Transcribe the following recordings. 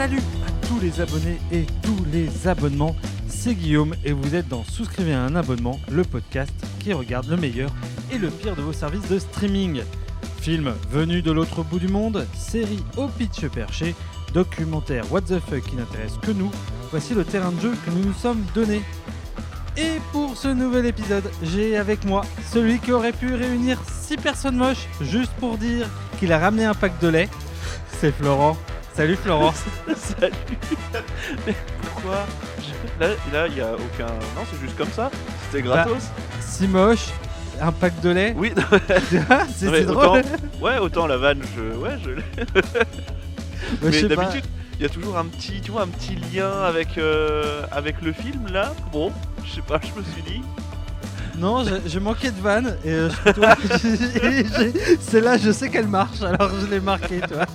salut à tous les abonnés et tous les abonnements. C'est Guillaume et vous êtes dans Souscrivez à un abonnement, le podcast qui regarde le meilleur et le pire de vos services de streaming. Films venus de l'autre bout du monde, séries au pitch perché, documentaires what the fuck qui n'intéressent que nous, voici le terrain de jeu que nous nous sommes donné. Et pour ce nouvel épisode, j'ai avec moi celui qui aurait pu réunir 6 personnes moches juste pour dire qu'il a ramené un pack de lait. C'est Florent. Salut Florent. Salut Mais pourquoi Je- Là, là, il y a aucun. Non, c'est juste comme ça. C'était gratos. Si moche, un pack de lait. oui, c'est drôle. autant- ouais, autant la vanne, je. Ouais, je. l'ai. Mais d'habitude, il y a toujours un petit, tu vois, un petit lien avec euh, avec le film là. Bon, je sais pas, je me suis dit. Non, je, je manquais de vanne et euh, j'ai- j'ai- c'est là, je sais qu'elle marche, alors je l'ai marqué, tu vois.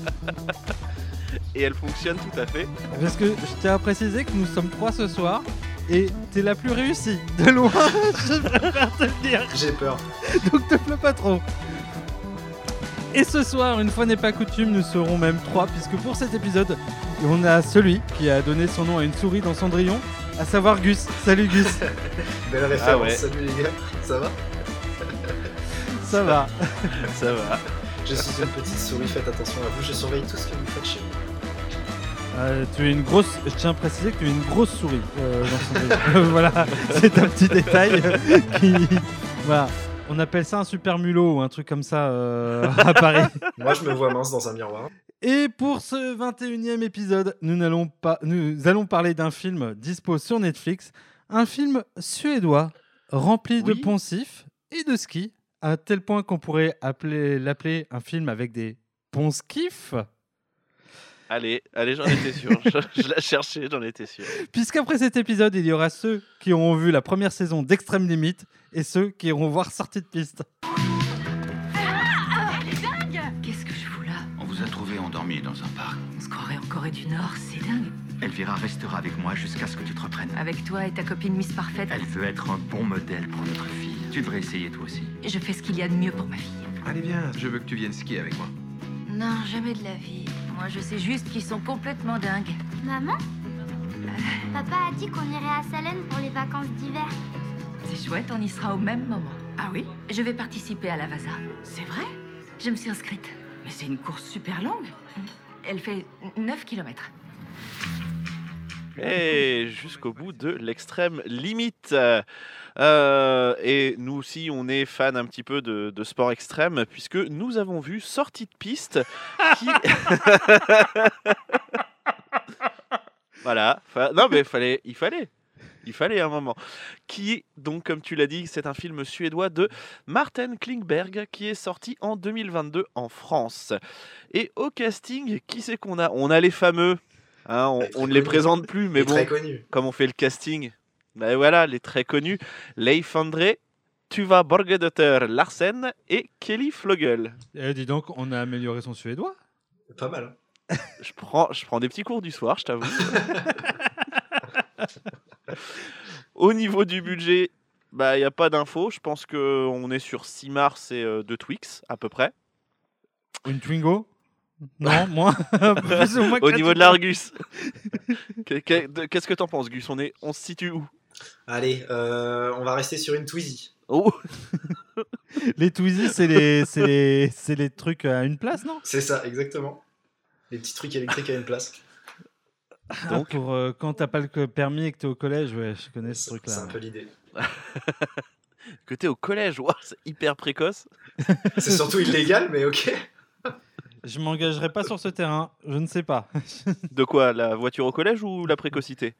Et elle fonctionne tout à fait. Parce que je tiens à préciser que nous sommes trois ce soir et t'es la plus réussie, de loin, je préfère te le dire. J'ai peur. donc te plains pas trop. Et ce soir, une fois n'est pas coutume, nous serons même trois, puisque pour cet épisode, on a celui qui a donné son nom à une souris dans Cendrillon, à savoir Gus. Salut Gus, Belle référence. Ah ouais. Salut les gars. Ça va? Ça va. Ça va. Je suis une petite souris. Faites attention à vous. Je surveille tout ce que vous faites chez vous. Euh, tu es une grosse, je tiens à préciser que tu es une grosse souris euh, dans Cendrillon. voilà, c'est un petit détail qui, voilà. On appelle ça un super mulot ou un truc comme ça euh, à Paris. Moi, je me vois mince dans un miroir. Et pour ce 21e épisode, nous, n'allons pas, nous allons parler d'un film dispo sur Netflix, un film suédois rempli de poncifs et de ski, à tel point qu'on pourrait appeler, l'appeler un film avec des ponskifs, Allez, allez, j'en étais sûr. je, je la cherchais, j'en étais sûr. puisqu'après cet épisode, il y aura ceux qui auront vu la première saison d'Extrême Limite et ceux qui iront voir Sortie de piste. Qu'est-ce que je fous là? On vous a trouvé endormi dans un parc. On se croirait en Corée du Nord, c'est dingue. Elvira restera avec moi jusqu'à ce que tu te reprennes. Avec toi et ta copine Miss Parfaite, Elle veut être un bon modèle pour notre fille. Tu devrais essayer toi aussi. je fais ce qu'il y a de mieux pour ma fille. Allez bien, je veux que tu viennes skier avec moi. Non, jamais de la vie. Moi, je sais juste qu'ils sont complètement dingues. Maman Papa a dit qu'on irait à Salem pour les vacances d'hiver. C'est chouette, on y sera au même moment. Ah oui Je vais participer à la Vasa. C'est vrai Je me suis inscrite. Mais c'est une course super longue. Elle fait 9 km. Et jusqu'au bout de l'extrême limite. Euh, et nous aussi, on est fan un petit peu de, de sport extrême, puisque nous avons vu Sortie de piste qui. voilà. Non, mais fallait, il fallait. Il fallait un moment. Qui, donc, comme tu l'as dit, c'est un film suédois de Martin Klingberg qui est sorti en 2022 en France. Et au casting, qui c'est qu'on a? On a les fameux. Hein, on, très on ne les présente plus, mais bon, comme on fait le casting, ben voilà, les très connus, Leif André, Tuva Borgedotter Larsen et Kelly Flogel. Eh, dis donc, on a amélioré son suédois. Pas mal. Je prends, je prends des petits cours du soir, je t'avoue. Au niveau du budget, bah il n'y a pas d'infos. Je pense qu'on est sur 6 mars et 2 Twix à peu près. Une Twingo? Non, moins. Plus ou moins que Au niveau de l'Argus. Qu'est-ce que t'en penses, Gus? On, est, on se situe où? Allez, euh, on va rester sur une Twizy. Oh Les Twizy, c'est les, c'est les, c'est les trucs à une place, non? C'est ça, exactement. Les petits trucs électriques à une place. Donc? Ah, pour euh, quand t'as pas le permis et que t'es au collège, ouais, je connais ce truc-là. c'est un peu l'idée. Que t'es au collège, Ouah, c'est hyper précoce. C'est surtout illégal, mais ok. Je m'engagerai pas sur ce terrain, je ne sais pas. De quoi La voiture au collège ou la précocité?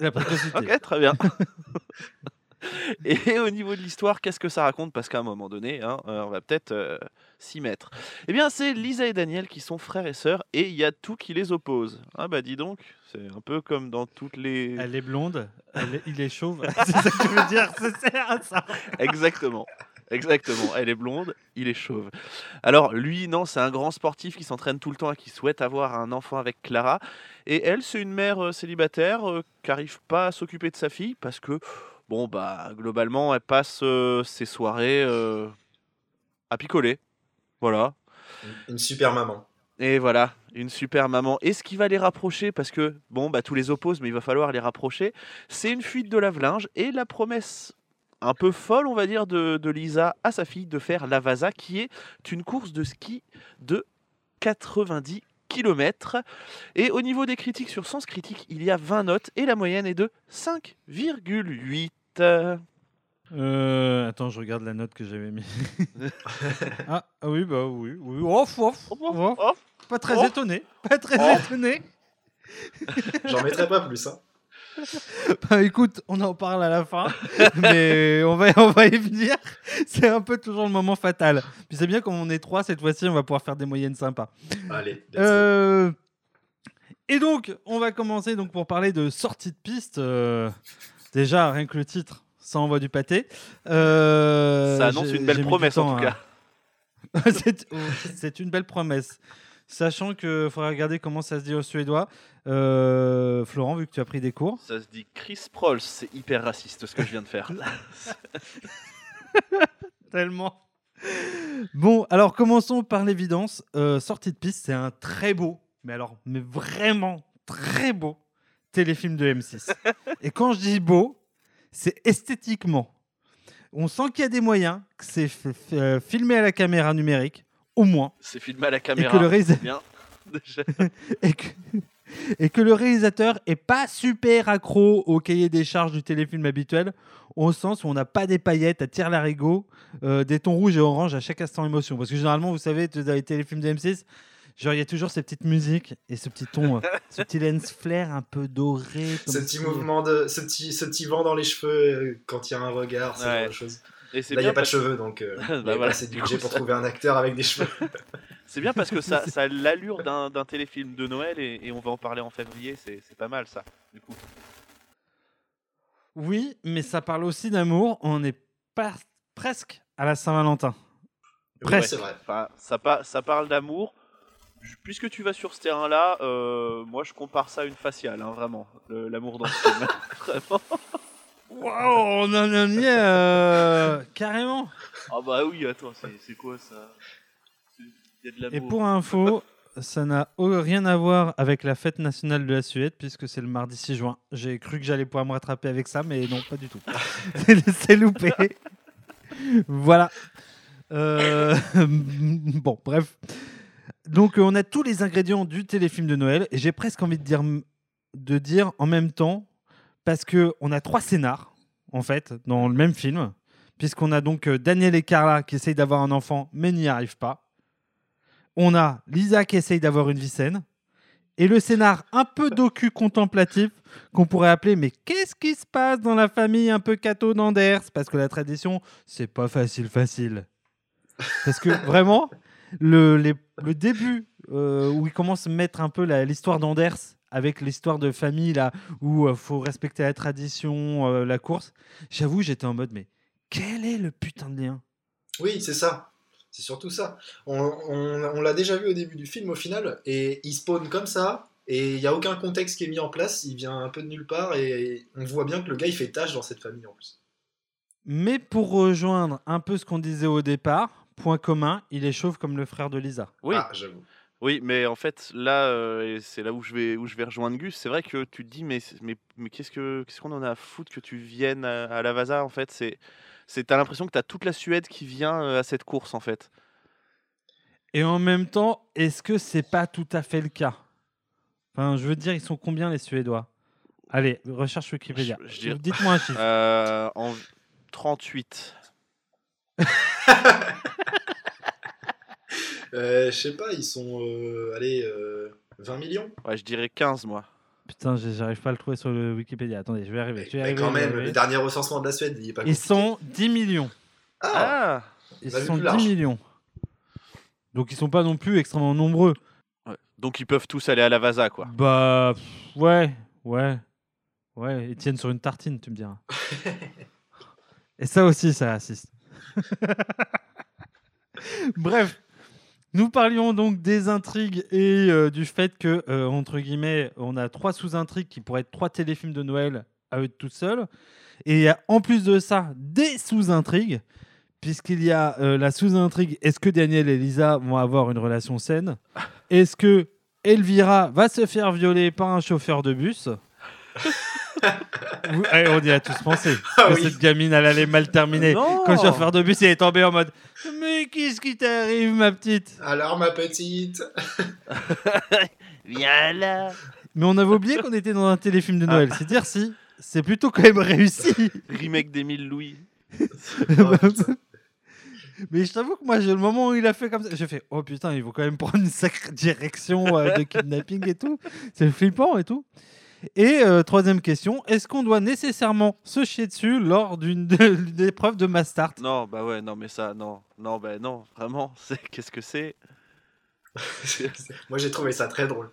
La précocité. Ok, très bien. Et au niveau de l'histoire, qu'est-ce que ça raconte? Parce qu'à un moment donné, hein, euh, on va peut-être euh, s'y mettre. Eh bien, c'est Lisa et Daniel qui sont frères et sœurs, et il y a tout qui les oppose. Ah bah dis donc, c'est un peu comme dans toutes les... Elle est blonde, elle est- il est chauve. c'est ça que tu veux dire, c'est ça. Exactement. Exactement. Elle est blonde, il est chauve. Alors, lui, non, c'est un grand sportif qui s'entraîne tout le temps et qui souhaite avoir un enfant avec Clara. Et elle, c'est une mère euh, célibataire euh, qui n'arrive pas à s'occuper de sa fille parce que, bon, bah, globalement, elle passe euh, ses soirées à picoler. Voilà. Une super maman. Et voilà, une super maman. Et ce qui va les rapprocher, parce que bon, bah tous les opposent, mais il va falloir les rapprocher, c'est une fuite de lave-linge et la promesse un peu folle, on va dire, de, de Lisa à sa fille de faire la Vasa, qui est une course de ski de 90 km. Et au niveau des critiques sur Sens Critique, il y a 20 notes et la moyenne est de 5,8. Euh, attends, je regarde la note que j'avais mis. ah, ah oui, bah oui, oui. Off, off, off. Pas très étonné. Pas très Oh. étonné. J'en mettrai pas plus. Hein. Bah écoute, on en parle à la fin, mais on va, on va y venir. C'est un peu toujours le moment fatal. Puis c'est bien comme on est trois cette fois-ci, on va pouvoir faire des moyennes sympas. Allez. Euh, Et donc, on va commencer donc pour parler de sortie de piste. euh, Déjà, rien que le titre, ça envoie du pâté. Euh, Ça annonce une belle promesse en tout cas. c'est une belle promesse. Sachant qu'il faudra regarder comment ça se dit au suédois. Euh, Florent, vu que tu as pris des cours. Ça se dit Chris Prolls, c'est hyper raciste ce que je viens de faire. Tellement. Bon, alors commençons par l'évidence. Euh, sortie de piste, c'est un très beau, mais alors, mais vraiment très beau téléfilm de M6. Et quand je dis beau, c'est esthétiquement. On sent qu'il y a des moyens, que c'est euh, filmé à la caméra numérique, au moins, C'est filmé à la et caméra. que le, réalisa- Bien. Déjà. et que- et que le réalisateur est pas super accro au cahier des charges du téléfilm habituel, au sens où on n'a pas des paillettes à tir larigot, euh, des tons rouges et oranges à chaque instant émotion. Parce que généralement, vous savez, dans les téléfilms de M6, genre il y a toujours ces petites musiques et ce petit ton, euh, ce petit lens flare un peu doré. comme Ce petit si- mouvement de, ce petit, ce petit vent dans les cheveux euh, quand il y a un regard, ce Ouais. genre de choses. Et c'est Là, il n'y a pas de cheveux, donc euh, Bah il y a pas voilà, assez de du budget pour ça- trouver un acteur avec des cheveux. c'est bien parce que ça, ça a l'allure d'un téléfilm de Noël et, et on va en parler en février. C'est c'est pas mal ça. Du coup. Oui, mais ça parle aussi d'amour. On est pas presque à la Saint-Valentin. Presque. c'est vrai. Enfin, ça, pa- ça parle d'amour. Puisque tu vas sur ce terrain-là, euh, moi je compare ça à une faciale, hein, vraiment. L'amour dans ce film. vraiment. Waouh, on en est euh, carrément. Ah bah oui, attends, c'est quoi ça? Y a de Et l'amour. pour info, ça n'a rien à voir avec la fête nationale de la Suède, puisque c'est le mardi 6 juin. J'ai cru que j'allais pouvoir me rattraper avec ça, mais non, pas du tout. C'est- loupé. voilà. Euh, bon, bref. Donc, on a tous les ingrédients du téléfilm de Noël, et j'ai presque envie de dire, de dire en même temps, parce que on a trois scénars, en fait, dans le même film, puisqu'on a donc euh, Daniel et Carla qui essayent d'avoir un enfant, mais n'y arrivent pas. On a Lisa qui essaye d'avoir une vie saine. Et le scénar un peu docu contemplatif qu'on pourrait appeler Mais qu'est-ce qui se passe dans la famille un peu catho d'Anders? Parce que la tradition, c'est pas facile, facile. Parce que vraiment, le, les- le début euh, où ils commencent à mettre un peu l'histoire d'Anders avec l'histoire de famille là où il faut respecter la tradition, euh, la course, j'avoue, j'étais en mode Mais quel est le putain de lien? Oui, c'est ça. C'est surtout ça. On, on- on l'a déjà vu au début du film au final, et il spawn comme ça, et il n'y a aucun contexte qui est mis en place, il vient un peu de nulle part, et on voit bien que le gars il fait tâche dans cette famille en plus. Mais pour rejoindre un peu ce qu'on disait au départ, point commun, il est chauve comme le frère de Lisa. Oui, Ah, j'avoue. Oui, mais en fait, là, euh, et c'est là où je vais, où je vais rejoindre Gus. C'est vrai que tu te dis, mais, mais, mais qu'est-ce que, qu'est-ce qu'on en a à foutre que tu viennes à, à la Vasa En fait, c'est, c'est, t'as l'impression que t'as toute la Suède qui vient euh, à cette course, en fait. Et en même temps, est-ce que c'est pas tout à fait le cas? Enfin, je veux dire, ils sont combien les Suédois? Allez, recherche Wikipédia. Je- je dirais- Dites-moi un chiffre. Euh, en 38. Euh, je sais pas, ils sont, euh, allez, euh, 20 millions Ouais, je dirais 15, moi. Putain, j'ai- j'arrive pas à le trouver sur le Wikipédia. Attendez, je vais arriver. Je vais Mais arriver, quand je vais même, arriver. le dernier recensement de la Suède, il est pas Ils compliqué. sont 10 millions. Ah, Ah Ils va sont plus 10 large. millions. Donc ils sont pas non plus extrêmement nombreux. Ouais. Donc ils peuvent tous aller à la Vasa, quoi. Bah pff, ouais, ouais, ouais. Ils tiennent sur une tartine, tu me diras. Et ça aussi, ça assiste. Bref, nous parlions donc des intrigues et euh, du fait que, euh, entre guillemets, on a trois sous-intrigues qui pourraient être trois téléfilms de Noël à eux tout seuls. Et il y a en plus de ça des sous-intrigues, puisqu'il y a euh, la sous-intrigue est-ce que Daniel et Lisa vont avoir une relation saine? Est-ce que Elvira va se faire violer par un chauffeur de bus? Vous- eh, on y a tous pensé Ah que oui. cette gamine elle allait mal terminer. Non. Quand le chauffeur de bus il est tombé en mode Mais qu'est-ce qui t'arrive, ma petite? Alors, ma petite. Viens là Mais on avait oublié qu'on était dans un téléfilm de Noël. C'est dire si c'est plutôt quand même réussi. Remake d'Émile Louis. Oh, putain. Mais je t'avoue que moi, j'ai le moment où il a fait comme ça, j'ai fait Oh putain, ils vont quand même prendre une sacrée direction euh, de kidnapping et tout. C'est flippant et tout. Et euh, troisième question est-ce qu'on doit nécessairement se chier dessus lors d'une épreuve de Mastart Non, bah ouais, non, mais ça, non. Non, bah non, vraiment, c'est qu'est-ce que c'est? Moi, j'ai trouvé ça très drôle.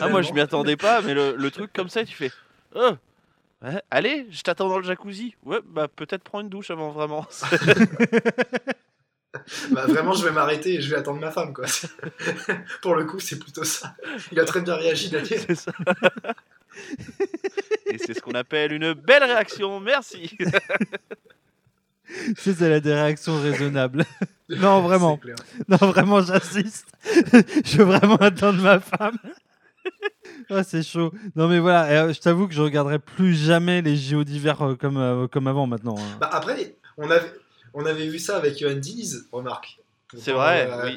Ah, moi, je m'y attendais pas, mais le, le truc comme ça, tu fais Oh ouais, Allez, je t'attends dans le jacuzzi. Ouais, bah peut-être prends une douche avant, vraiment. Bah, vraiment, je vais m'arrêter et je vais attendre ma femme, quoi. Pour le coup, c'est plutôt ça. Il a très bien réagi, Daniel. C'est ça. Et c'est ce qu'on appelle une belle réaction, merci. C'est c'est la des réactions raisonnables. Non, vraiment. Non, vraiment, j'insiste. je veux vraiment attendre ma femme. Ah, c'est chaud. Non, mais voilà, euh, je t'avoue que je regarderai plus jamais les JO d'hiver euh, comme, euh, comme avant maintenant. hein. Bah, après, on avait, on avait vu ça avec Johan Diniz, remarque. C'est vrai, Euh, oui.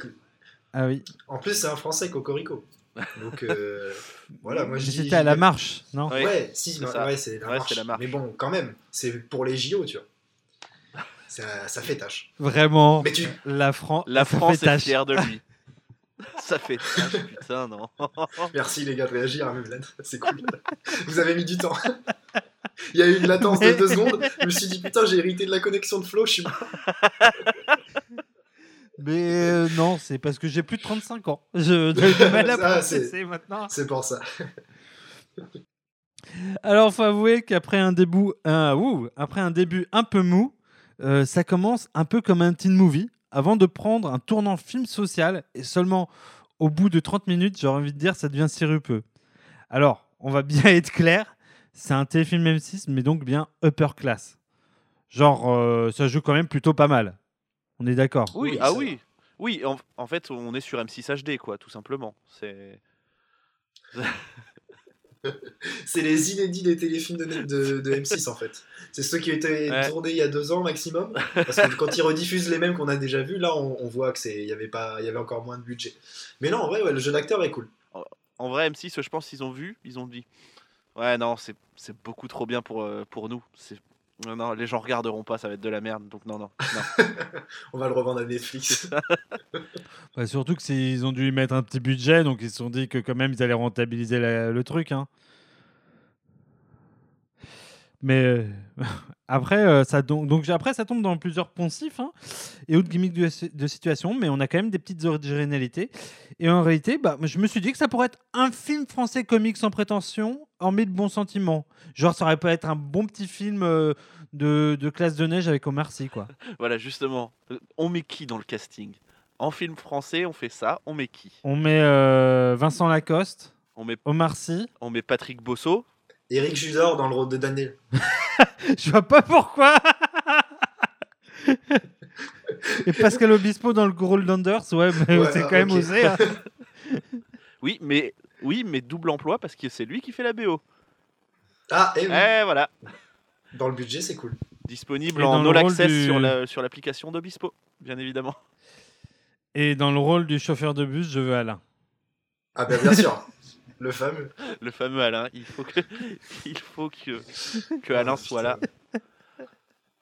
Ah oui. En plus, c'est un Français, Cocorico. Donc, euh, voilà, moi. J'étais à la marche, non Oui. Ouais, si, c'est bah, ça. ouais, c'est la, Ouais, marche. c'est la marche. Mais bon, quand même, c'est pour les JO, tu vois. Ça, ça fait tâche. Vraiment, Mais tu, la, Fran- La France est fière de lui. Ça fait tâche, putain, non. merci les gars de réagir à mes blagues, c'est cool. Vous avez mis du temps. Il y a eu une latence de deux secondes. Je me suis dit, putain, j'ai hérité de la connexion de Flo, je suis mort. Mais euh, non, c'est parce que j'ai plus de 35 ans. Je du mal à processer maintenant. C'est pour ça. Alors, faut avouer qu'après un début, ouh, après un début un peu mou, euh, ça commence un peu comme un teen movie, avant de prendre un tournant film social, et seulement au bout de 30 minutes, j'aurais envie de dire, ça devient sirupeux. Alors, on va bien être clair, c'est un téléfilm M6, mais donc bien upper class. Genre, euh, ça joue quand même plutôt pas mal. On est d'accord? Oui, Oui, ah oui. Oui, en, en fait, on est sur M6 HD, quoi, tout simplement. C'est. C'est les inédits des téléfilms de, de- de M6 en fait. C'est ceux qui ont été Ouais. tournés il y a deux ans maximum. Parce que quand ils rediffusent les mêmes qu'on a déjà vus, là on, on voit que c'est il y avait pas il y avait encore moins de budget. Mais non en vrai ouais, le jeu d'acteur est cool. En vrai, M6, je pense qu'ils ont vu, ils ont dit Ouais, non, c'est c'est beaucoup trop bien pour, euh, pour nous. C'est. Non, non, les gens regarderont pas, ça va être de la merde. Donc, non, non. non. On va le revendre à Netflix. Bah, surtout que ils ont dû y mettre un petit budget, donc ils se sont dit que quand même ils allaient rentabiliser la- le truc. hein. Mais euh, après, euh, ça donc, donc après, ça tombe dans plusieurs poncifs hein, et autres gimmicks de, de situation, mais on a quand même des petites originalités. Et en réalité, bah, je me suis dit que ça pourrait être un film français comique sans prétention, hormis de bons sentiments. Genre, ça aurait pu être un bon petit film euh, de, de classe de neige avec Omar Sy, quoi. Voilà, justement. On met qui dans le casting? En film français, on fait ça, on met qui? On met Vincent Lacoste, on met, Omar Sy. on met Patrick Bosso. Eric Judor dans le rôle de Daniel. Je vois pas pourquoi. Et Pascal Obispo dans le rôle d'Anders, ouais, mais Ouais, c'est quand même osé. hein. Oui, mais, oui, mais double emploi parce que c'est lui qui fait la BO. Ah et oui. Eh, voilà. Dans le budget c'est cool. Disponible Et en all access du- sur la- sur l'application d'Obispo, bien évidemment. Et dans le rôle du chauffeur de bus, je veux Alain. Ah ben bien sûr. Le fameux. Le fameux Alain. Il faut que, il faut que, que Alain Oh, soit là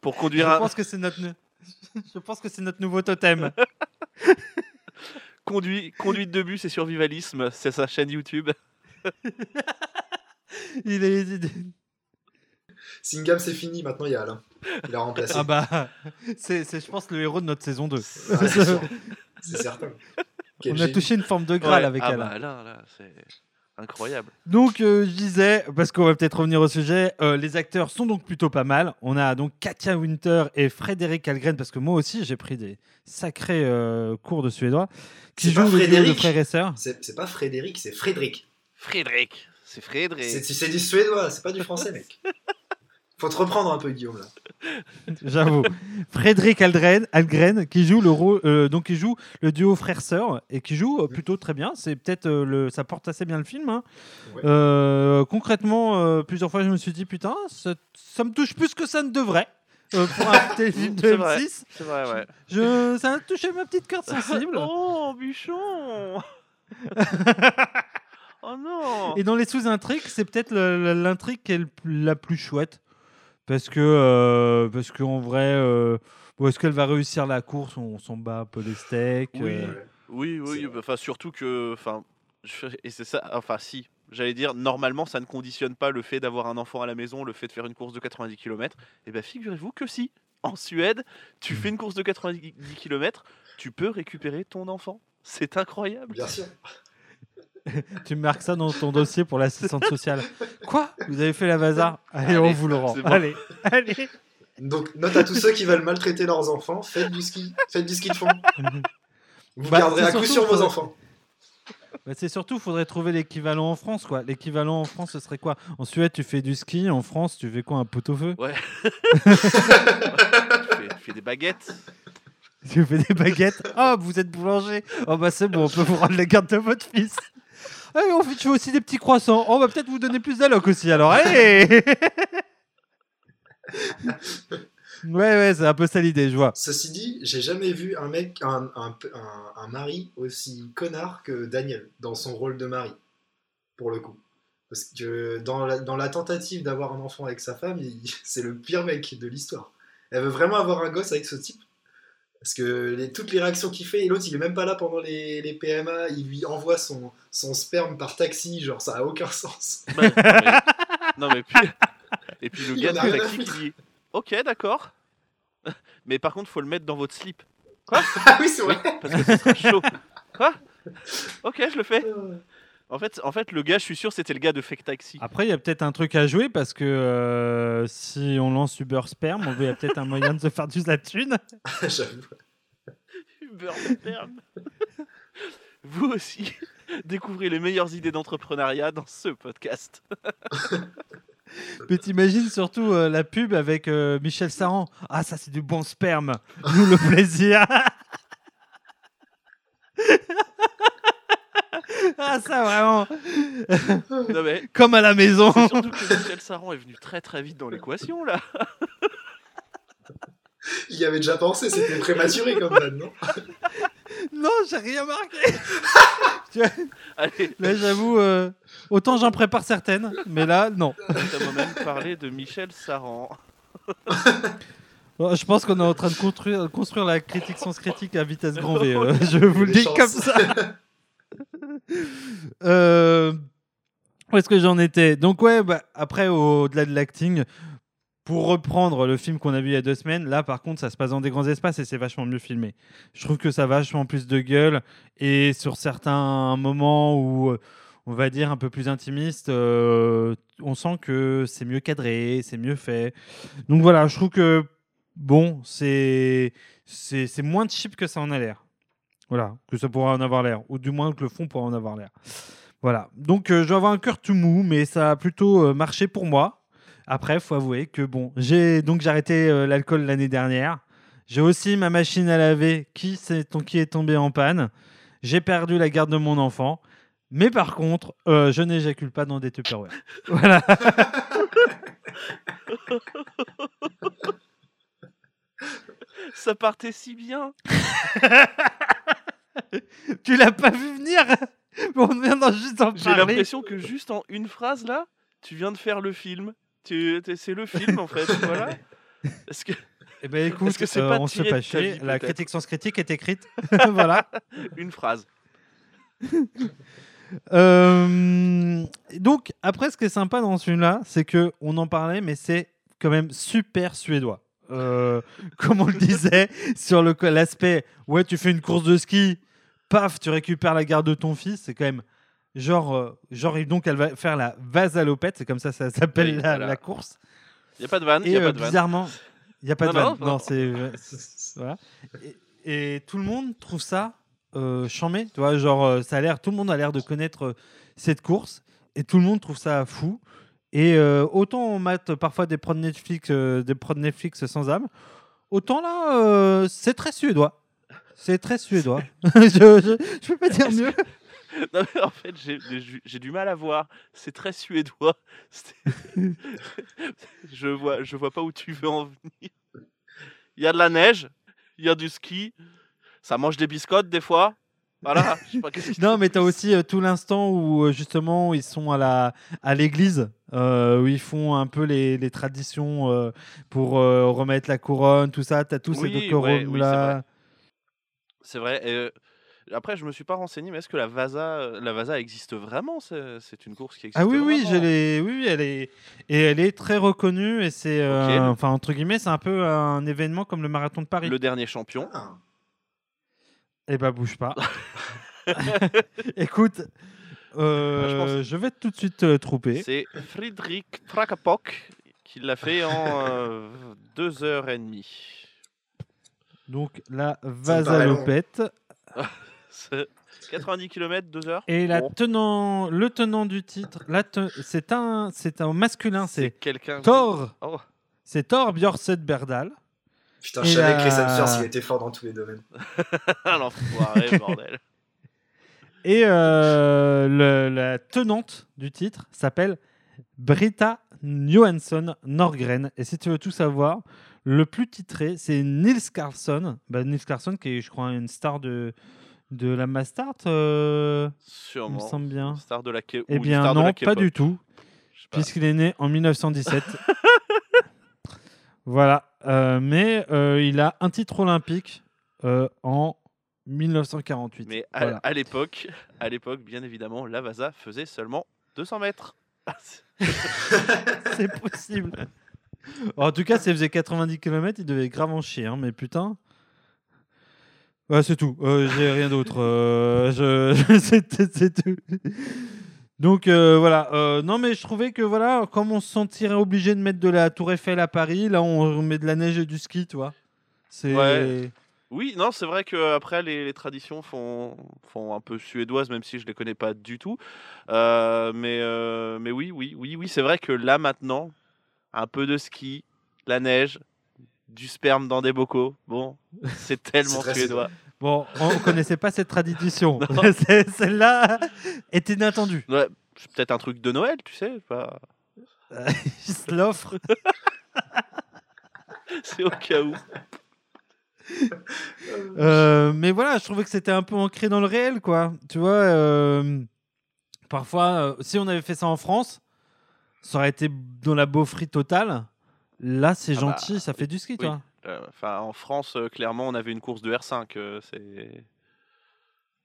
pour Je conduire un pense que c'est notre, je pense que c'est notre nouveau totem. conduit, conduite de bus et survivalisme. C'est sa chaîne YouTube. Il est. Singam c'est fini, maintenant il y a Alain. Il a remplacé. Ah bah, c'est, c'est, je pense, le héros de notre saison 2. Ah, c'est certain. Quel On a touché une forme de Graal Ouais. avec ah Alain. bah, Alain, là, c'est incroyable. Donc, euh, je disais, parce qu'on va peut-être revenir au sujet, euh, les acteurs sont donc plutôt pas mal. On a donc Katia Winter et Frédéric Algren, parce que moi aussi j'ai pris des sacrés euh, cours de suédois, qui C'est jouent pas le duo de Frédéric frères et sœurs. C'est pas Frédéric, c'est Frédéric. Frédéric. C'est Frédéric. C'est c'est du suédois, c'est pas du français mec. Faut te reprendre un peu, Guillaume, là. J'avoue. Frédéric Algren, Algren qui joue le rôle, euh, donc qui joue le duo frère-sœur et qui joue euh, plutôt très bien. C'est peut-être euh, le, ça porte assez bien le film. hein. Ouais. Euh, concrètement, euh, plusieurs fois, je me suis dit putain, ça, ça me touche plus que ça ne devrait. euh, pour un téléfilm de C'est vrai. M6, C'est vrai, ouais. je, ça a touché ma petite carte sensible. oh, Buchon Oh non Et dans les sous-intrigues, c'est peut-être l'intrigue qui est la plus chouette. Parce que, euh, parce qu'en vrai, euh, bon, est-ce qu'elle va réussir la course? On s'en bat un peu les steaks. Oui. euh. Oui, oui, enfin surtout que, enfin, je- et c'est ça, enfin si, j'allais dire, normalement ça ne conditionne pas le fait d'avoir un enfant à la maison, le fait de faire une course de 90 km. Et bien figurez-vous que si, en Suède, tu fais une course de 90 km, tu peux récupérer ton enfant. C'est incroyable. Bien sûr. Tu marques ça dans ton dossier pour l'assistante sociale. Quoi? Vous avez fait la bazar Allez, Allez, on vous le rend. bon. Allez, allez. Donc, note à tous ceux qui veulent maltraiter leurs enfants, faites du ski, faites du ski de fond. Vous Bah, garderez à coup sûr vos enfants. Bah, c'est surtout, il faudrait trouver l'équivalent en France. quoi. L'équivalent en France, ce serait quoi? En Suède, tu fais du ski. En France, tu fais quoi? Un pot-au-feu? Tu, fais, tu fais des baguettes. Tu fais des baguettes? Oh, vous êtes boulanger. Oh, bah c'est bon, on peut vous rendre la garde de votre fils. Ah, et en fait, je fais aussi des petits croissants. On va peut-être vous donner plus d'alloc aussi, alors. Allez Ouais, ouais, c'est un peu ça l'idée, je vois. Ceci dit, j'ai jamais vu un mec, un, un, un- un mari aussi connard que Daniel dans son rôle de mari, pour le coup. Parce que dans la, dans la tentative d'avoir un enfant avec sa femme, c'est le pire mec de l'histoire. Elle veut vraiment avoir un gosse avec ce type. Parce que les- toutes les réactions qu'il fait, et l'autre il est même pas là pendant les, les PMA, il lui envoie son, son sperme par taxi, genre ça a aucun sens. Bah, non, mais, non, mais puis, et puis le Il gars à taxi qui dit, ok, d'accord, mais par contre faut le mettre dans votre slip. ah oui, c'est Oui, vrai. parce que ce sera chaud. Quoi? Ok, je le fais. En fait, en fait, le gars, je suis sûr, c'était le gars de Fake Taxi. Après, il y a peut-être un truc à jouer parce que euh, si on lance Uber Sperm, il y a peut-être un moyen de se faire du la thune. J'avoue. Uber Sperm. Vous aussi, découvrez les meilleures idées d'entrepreneuriat dans ce podcast. Mais t'imagines surtout euh, la pub avec euh, Michel Saran. Ah, ça, c'est du bon sperme. Nous, le plaisir. ah, ça, vraiment. Non mais, Comme à la maison. c'est surtout que Michel Saran est venu très très vite dans l'équation là. Il y avait déjà pensé, c'était prématuré comme vanne, non? Non, j'ai rien marqué. Tu vois, Allez, là, j'avoue, euh, autant j'en prépare certaines, mais là, non. t'as moi-même parlé de Michel Saran. Bon, Je pense qu'on est en train de construire, construire la critique sans critique à vitesse grand V. euh, je vous le dis chances. comme ça. Euh, où est-ce que j'en étais? Donc ouais, bah, après au-delà de l'acting, pour reprendre le film qu'on a vu il y a deux semaines, là par contre ça se passe dans des grands espaces et c'est vachement mieux filmé. Je trouve que ça a vachement plus de gueule et sur certains moments où on va dire un peu plus intimiste, euh, on sent que c'est mieux cadré, c'est mieux fait. Donc voilà, je trouve que bon, c'est c'est moins cheap que ça en a l'air. Voilà, que ça pourrait en avoir l'air, ou du moins que le fond pourrait en avoir l'air. Voilà, donc euh, je vais avoir un cœur tout mou, mais ça a plutôt euh, marché pour moi. Après, faut avouer que bon, j'ai donc j'ai arrêté euh, l'alcool l'année dernière. J'ai aussi ma machine à laver qui, s'est- qui est tombée en panne. J'ai perdu la garde de mon enfant. Mais par contre, euh, je n'éjacule pas dans des Tupperware. Voilà. Ça partait si bien. tu l'as pas vu venir On vient d'en juste J'ai parler. l'impression que juste en une phrase là, tu viens de faire le film. Tu, c'est le film en fait. voilà. Est-ce que Eh ben écoute, que euh, pas on se fait chier. vie, La critique sans critique est écrite. voilà. une phrase Euh, donc, après, ce qui est sympa dans ce film-là, c'est que on en parlait, mais c'est quand même super suédois. Euh, comme on le disait, sur l'aspect, ouais, tu fais une course de ski, paf, tu récupères la garde de ton fils, c'est quand même genre, euh, genre, et donc elle va faire la vasalopette, c'est comme ça ça s'appelle Oui, la, voilà. la course. Il y a pas de vanne. Il Et y a euh, pas de bizarrement, il n'y a pas de vanne. non, non. c'est voilà. Et, et tout le monde trouve ça euh, chambé, tu vois, genre euh, ça a l'air, tout le monde a l'air de connaître euh, cette course et tout le monde trouve ça fou. Et euh, autant on mate parfois des prods Netflix, euh, des prods Netflix sans âme, autant là, euh, c'est très suédois. C'est très suédois. je, je peux pas dire mieux. Non, mais en fait, j'ai du mal à voir. C'est très suédois. Je vois, je vois pas où tu veux en venir. Il y a de la neige, il y a du ski, ça mange des biscottes des fois. Voilà. je sais pas qu'est-ce qui- Non, mais tu as aussi euh, tout l'instant où euh, justement ils sont à la à l'église, euh, où ils font un peu les, les traditions pour remettre la couronne, tout ça. Tu as tous ces Oui, ouais, oui, là. C'est vrai. et, euh, après, je me suis pas renseigné, mais est-ce que la Vasa, la Vasa existe vraiment? C'est une course qui existe Ah oui, oui, je l'ai- oui, elle est et elle est très reconnue et c'est euh, enfin entre guillemets, c'est un peu un événement comme le marathon de Paris. Le dernier champion. Ah. Eh ben bouge pas. Écoute, euh, Ah, je pense- je vais tout de suite euh, trouper. C'est Friedrich Trakapok qui l'a fait en euh, deux heures et demie. Donc la. Vasalopette C'est 90 km, deux heures. et la Bon. tenant, le tenant du titre, la te- c'est un, c'est un masculin, C'est. Thor, Oh. c'est Thor Björset Berdal. Putain, je savais que Chris la- Hemsworth, il était fort dans tous les domaines. Ah, l'enfoiré, bordel. Et euh, le- la tenante du titre s'appelle Britta Johansson Norgren. Et si tu veux tout savoir, le plus titré, c'est Nils Carlson. Bah, Nils Carlson, qui est, je crois, une star de, de la Mastart, euh, il me Sûrement. semble bien. Star de la K- Eh une bien, star de non, la pas du tout, puisqu'il est né en 1917. voilà. Euh, mais euh, il a un titre olympique euh, en 1948. Mais à, Voilà. à l'époque, à l'époque, bien évidemment, la Vasa faisait seulement 200 mètres. C'est possible. En tout cas, s'il faisait 90 km, il devait grave en chier, hein, mais putain. C'est tout. Euh, J'ai rien d'autre. Euh, c'est tout. Donc euh, voilà. Non, mais je trouvais que voilà, comme on se sentirait obligé de mettre de la Tour Eiffel à Paris, là, on met de la neige et du ski, tu. C'est. Oui, non, c'est vrai que après les, les traditions font, font un peu suédoises, même si je les connais pas du tout. Euh, mais, euh, mais oui, oui, oui, oui, c'est vrai que là maintenant, un peu de ski, la neige, du sperme dans des bocaux, bon, c'est tellement suédois. Bon, on ne connaissait pas cette tradition. Celle-là est inattendue. Ouais, c'est peut-être un truc de Noël, tu sais, pas... Il se l'offre. c'est au cas où. Euh, mais voilà, je trouvais que c'était un peu ancré dans le réel, quoi. Tu vois, euh, parfois, euh, si on avait fait ça en France, ça aurait été dans la beaufrie totale. Là, c'est Ah gentil, bah, ça fait du ski, oui. toi. Euh, Enfin, en France, euh, clairement, on avait une course de R5. euh, c'est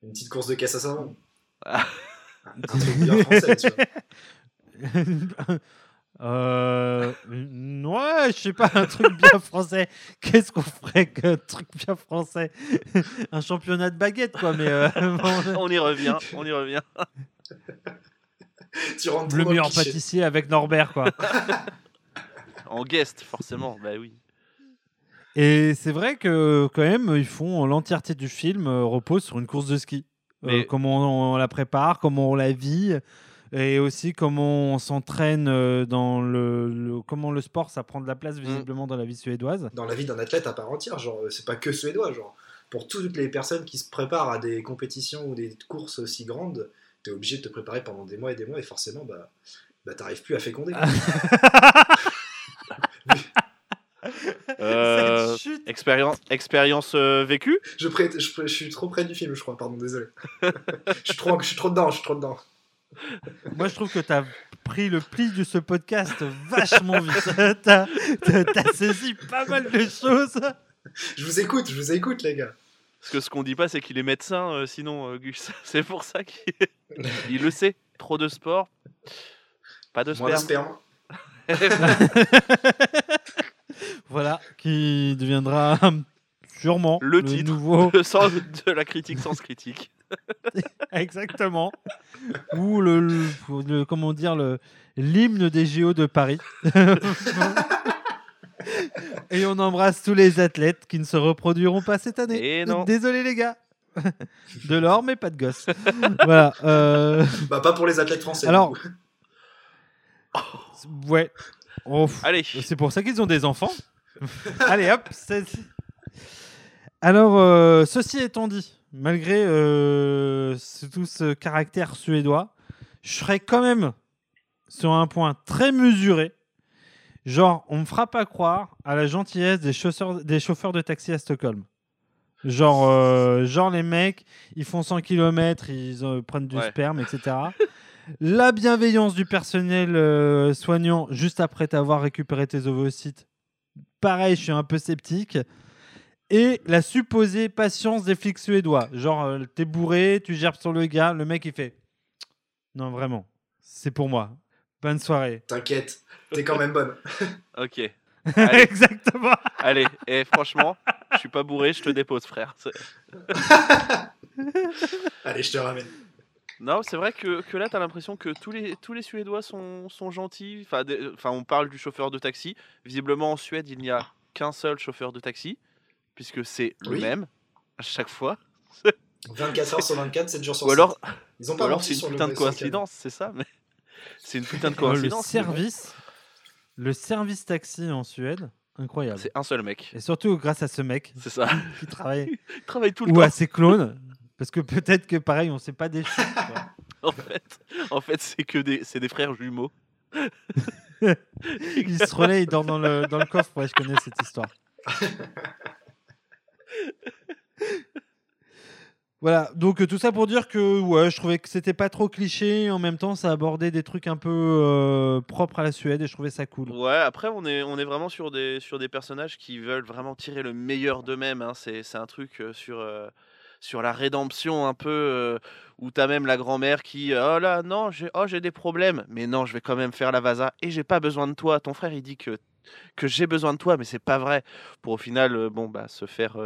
Une petite course de caisse à savon. Ah. Un truc bien français, tu vois. Euh, ouais, je sais pas, un truc bien français. Qu'est-ce qu'on ferait qu'un truc bien français? Un championnat de baguette, quoi. Mais euh, bon, on y revient, on y revient. Tu rentres le meilleur cliché. pâtissier avec Norbert, quoi. En guest, forcément, bah oui. Et c'est vrai que quand même, ils font l'entièreté du film euh, repose sur une course de ski. Euh, comment on la prépare, comment on la vit, et aussi comment on s'entraîne euh, dans le, le- comment le sport ça prend de la Mm. place visiblement dans la vie suédoise. Dans la vie d'un athlète à part entière, genre, euh, c'est pas que suédois, genre. Pour toutes les personnes qui se préparent à des compétitions ou des courses aussi grandes, t'es obligé de te préparer pendant des mois et des mois, et forcément, bah, bah t'arrives plus à féconder. Euh, expérience expérience euh, vécue? Je, prête- je, prête- je suis trop près du film, je crois, pardon, désolé. je, suis trop, je suis trop dedans, je suis trop dedans. Moi, je trouve que tu as pris le pli de ce podcast vachement vite. T'as as, saisi pas mal de choses. Je vous écoute, je vous écoute, les gars. Parce que ce qu'on dit pas, c'est qu'il est médecin, euh, sinon, euh, Gus. C'est pour ça qu'il il le sait. Trop de sport, pas de sperme. Voilà, qui deviendra sûrement Le titre. nouveau. Le sens de la critique sans critique. Exactement. Ou le, le- le- comment dire le l'hymne des JO de Paris. Et on embrasse tous les athlètes qui ne se reproduiront pas cette année. Et non. Désolé les gars. De l'or mais pas de gosse. voilà. euh, Bah, pas pour les athlètes français. Alors-. Ouais. Oh, Allez, c'est pour ça qu'ils ont des enfants. Allez hop. Alors, euh, ceci étant dit, malgré euh, tout ce caractère suédois, je serais quand même sur un point très mesuré. Genre, on me fera pas croire à la gentillesse des chauffeurs, des chauffeurs de taxi à Stockholm. Genre, euh, genre les mecs, ils font 100 km, ils euh, prennent du Ouais. sperme, etc. la bienveillance du personnel euh, soignant juste après t'avoir récupéré tes ovocytes. Pareil, je suis un peu sceptique. Et la supposée patience des flics suédois. Genre, euh, t'es bourré, tu gères sur le gars, le mec il fait Non, vraiment, c'est pour moi. Bonne soirée. T'inquiète, t'es quand même bonne. ok. Allez. Exactement. Allez, et franchement, je suis pas bourré, je te dépose, frère. Allez, je te ramène. Non, c'est vrai que, que là, t'as l'impression que tous les, tous les Suédois sont, sont gentils. Enfin, on parle du chauffeur de taxi. Visiblement, en Suède, il n'y a qu'un seul chauffeur de taxi, puisque c'est le même à chaque fois. 24 heures sur 24, 7 jours sur Ou 7. alors, Ils ont ou pas alors c'est une le putain de Sokal. coïncidence, c'est ça mais C'est une putain de le coïncidence. bon, service, le service taxi en Suède, incroyable. C'est un seul mec. Et surtout grâce à ce mec C'est ça. qui travaille Il travaille tout le ou temps. à ses clones. Parce que peut-être que pareil, on s'est pas déchu. tu vois. En fait, en fait c'est que des, c'est des frères jumeaux. il se relaie, il dort dans le, dans le coffre. Ouais, je connais cette histoire. Voilà, donc euh, tout ça pour dire que ouais, je trouvais que c'était pas trop cliché. En même temps, ça abordait des trucs un peu euh, propres à la Suède et je trouvais ça cool. Ouais, après, on est, on est vraiment sur des, sur des personnages qui veulent vraiment tirer le meilleur d'eux-mêmes. hein. C'est, un truc euh, sur, sur la rédemption un peu, euh, où t'as même la grand-mère qui, oh là, non, j'ai, oh, j'ai des problèmes, mais non, je vais quand même faire la vasa et j'ai pas besoin de toi. Ton frère, il dit que, que j'ai besoin de toi, mais c'est pas vrai. Pour au final, bon, bah, se faire.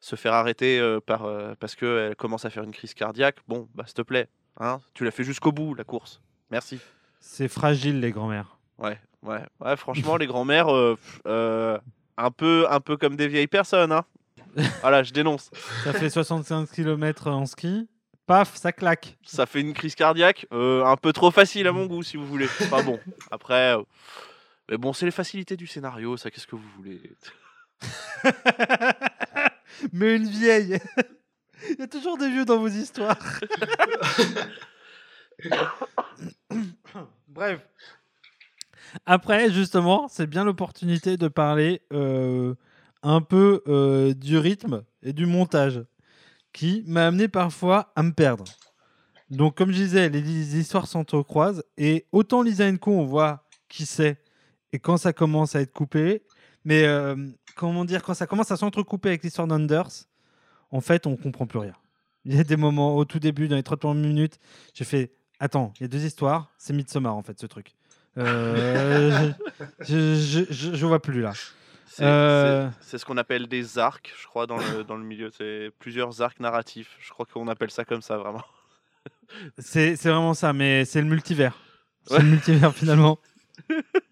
se faire arrêter euh, par, euh, parce qu'elle commence à faire une crise cardiaque, bon, bah s'il te plaît, hein, tu l'as fait jusqu'au bout, la course. Merci. C'est fragile, les grands-mères. Ouais, ouais, ouais. Franchement, les grands-mères, euh, un peu, un peu comme des vieilles personnes. Hein. Voilà, je dénonce. Ça fait 65 km en ski. Paf, ça claque. Ça fait une crise cardiaque, un peu trop facile à mon goût, si vous voulez. Enfin bon, après, mais bon, c'est les facilités du scénario, ça. Qu'est-ce que vous voulez? Mais une vieille. Il y a toujours des vieux dans vos histoires. Bref. Après, justement, c'est bien l'opportunité de parler euh, un peu euh, du rythme et du montage qui m'a amené parfois à me perdre. Donc, comme je disais, les, les histoires s'entrecroisent et autant Lisa Co, on voit qui c'est et quand ça commence à être coupé, mais euh, comment dire, quand ça commence à s'entrecouper avec l'histoire d'Anders, en fait, on comprend plus rien. Il y a des moments au tout début, dans les 30 premières minutes, j'ai fait Attends, il y a deux histoires, c'est Midsommar en fait, ce truc. Euh, je, je, je, je vois plus là. C'est Euh. ce qu'on appelle des arcs, je crois, dans le, dans le milieu. C'est plusieurs arcs narratifs. Je crois qu'on appelle ça comme ça, vraiment. C'est c'est vraiment ça, mais c'est le multivers. C'est Ouais. le multivers finalement.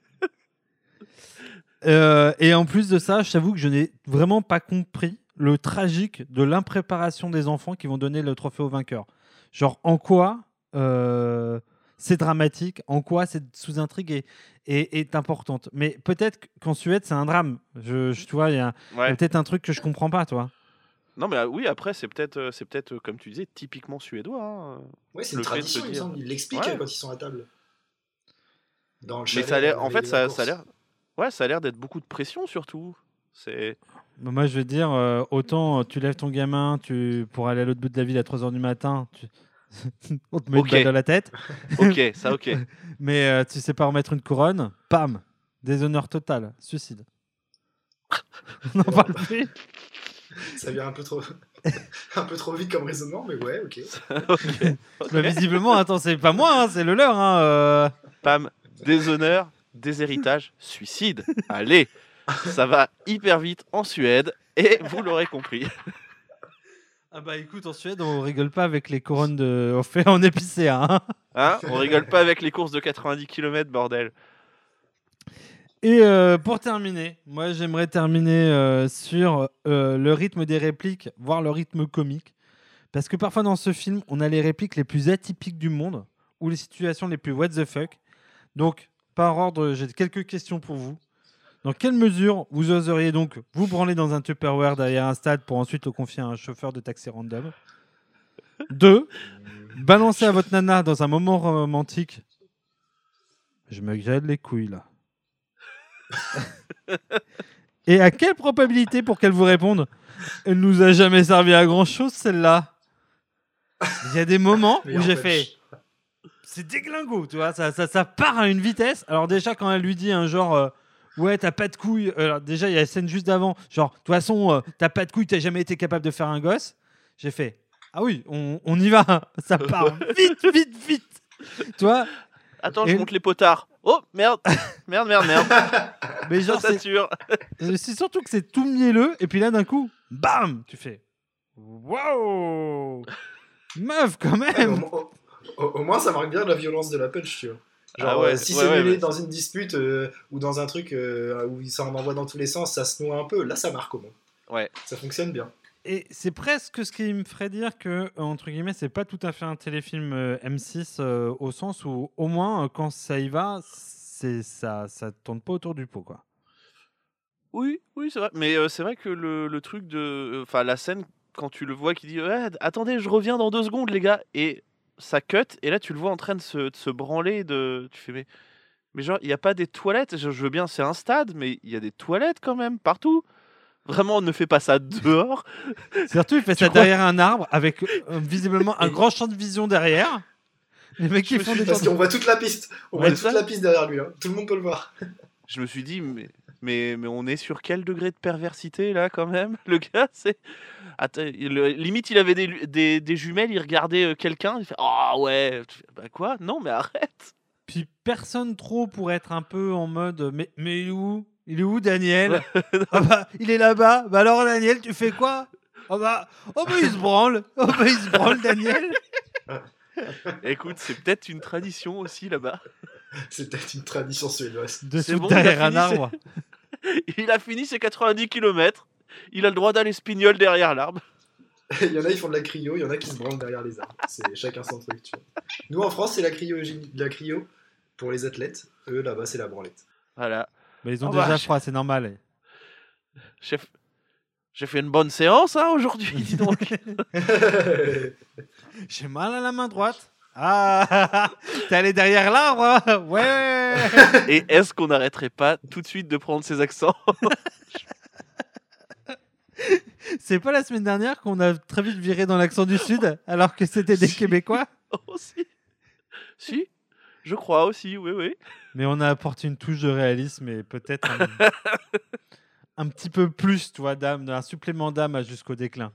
Euh, et en plus de ça, je t'avoue que je n'ai vraiment pas compris le tragique de l'impréparation des enfants qui vont donner le trophée au vainqueur. Genre, en quoi euh, c'est dramatique, en quoi cette sous-intrigue est, est, est importante. Mais peut-être qu'en Suède, c'est un drame. Je, je- tu vois, il y a, peut-être un truc que je comprends pas, toi. Non, mais ah, oui, après, c'est peut-être, euh, c'est peut-être, euh, comme tu disais, typiquement suédois. hein. Ouais, c'est Le une tradition, il me semble. Ils l'expliquent Ouais. quand ils sont à table. Dans le Mais ça a l'air, en fait, ça, ça a course. l'air, ouais, ça a l'air d'être beaucoup de pression surtout. C'est, Bah, Moi, je veux dire, euh, autant euh, tu lèves ton gamin tu, pour aller à l'autre bout de la ville à 3h du matin, tu... on te met Ok. une balle dans la tête, ok, ça, ok. mais euh, tu sais pas remettre une couronne, pam, déshonneur total, suicide. on n'en parle plus. Ça vient un peu trop, un peu trop vite comme raisonnement, mais ouais, ok. Bah, visiblement, attends, c'est pas moi, hein, c'est le leur. Hein, euh. Pam, déshonneur, déshéritage, suicide. Allez, ça va hyper vite en Suède et vous l'aurez compris. Ah bah écoute, en Suède, on rigole pas avec les couronnes de... on fait en épicé. Hein. Hein On rigole pas avec les courses de 90 km, bordel. Et euh, pour terminer, moi j'aimerais terminer euh, sur euh, le rythme des répliques, voire le rythme comique. Parce que parfois dans ce film, on a les répliques les plus atypiques du monde, ou les situations les plus what the fuck. Donc, par ordre, j'ai quelques questions pour vous. Dans quelle mesure vous oseriez donc vous branler dans un Tupperware derrière un stade pour ensuite le confier à un chauffeur de taxi random? 2. Balancer à votre nana dans un moment romantique. Je me grêle les couilles là. Et à quelle probabilité pour qu'elle vous réponde Elle nous a jamais servi à grand chose celle-là? Il y a des moments où j'ai fait. C'est déglingo, tu vois, ça, ça, ça part à une vitesse. Alors déjà quand elle lui dit un genre, euh, ouais t'as pas de couilles. euh, Alors déjà il y a la scène juste d'avant, genre de toute façon euh, t'as pas de couilles, t'as jamais été capable de faire un gosse. J'ai fait, ah oui, on, on y va, ça part vite, vite, vite. Tu vois, Attends, Et- je monte les potards. Oh merde, merde, merde, merde. mais genre Ça c'est surtout que c'est tout mielleux, et puis là d'un coup, bam, tu fais Waouh Meuf, quand même au, moins, ça marque bien la violence de la punch, tu vois. Genre, Ah ouais, euh, si ouais, c'est ouais, mêlé ouais. dans une dispute euh, ou dans un truc euh, où ça en envoie dans tous les sens, ça se noie un peu, là ça marque au moins. Ouais. Ça fonctionne bien. Et c'est presque ce qui me ferait dire que, entre guillemets, c'est pas tout à fait un téléfilm euh, M6 euh, au sens où, au moins, quand ça y va, c'est ça, ça tourne pas autour du pot, quoi. Oui, oui, c'est vrai. Mais euh, c'est vrai que le, le truc de. Enfin, la scène, quand tu le vois qui dit Ouais, Attendez, je reviens dans deux secondes, les gars. Et ça cut. Et là, tu le vois en train de se, de se branler. De... Tu fais Mais, mais genre, il n'y a pas des toilettes? Je, je veux bien, c'est un stade, mais il y a des toilettes quand même, partout. Vraiment, ne fais pas ça dehors. Surtout, il fait Tu ça crois- derrière un arbre avec euh, visiblement un grand champ de vision derrière. Les mecs qui font des Parce qu'on voit toute la piste. On Ouais, voit toute la piste derrière lui. hein. Tout le monde peut le voir. Je me suis dit Mais, mais, mais on est sur quel degré de perversité, là, quand même? Le gars, c'est. Attends, il- limite, il avait des, des, des jumelles, il regardait euh, quelqu'un, il fait Ah ouais. Tu fais, Bah quoi? Non, mais arrête. Puis personne trop pour être un peu en mode mais, mais il est où? Il est où Daniel? Ah bah, Il est là-bas. Bah alors Daniel, tu fais quoi? Oh bah, oh bah il se branle. Oh bah il se branle Daniel. Écoute, c'est peut-être une tradition aussi là-bas. C'est peut-être une tradition suédoise. De C'est se bon, derrière un arbre. Il a fini ses 90 km. Il a le droit d'aller spignol derrière l'arbre. Il y en a, ils font de la cryo, il y en a qui se branlent derrière les arbres. C'est chacun son truc, tu vois. Nous, en France, c'est la cryo, la cryo pour les athlètes. Eux, là-bas, c'est la branlette. Voilà. Mais ils ont Oh déjà vache. froid, c'est normal. Chef, j'ai fait une bonne séance hein, aujourd'hui, dis donc. J'ai mal à la main droite. Ah, t'es allé derrière l'arbre hein Ouais. Et est-ce qu'on n'arrêterait pas tout de suite de prendre ses accents? C'est pas la semaine dernière qu'on a très vite viré dans l'accent du sud alors que c'était des Si. Québécois aussi Si, je crois aussi, oui, oui. Mais on a apporté une touche de réalisme et peut-être un, un petit peu plus, toi, d'âme, un supplément d'âme jusqu'au déclin.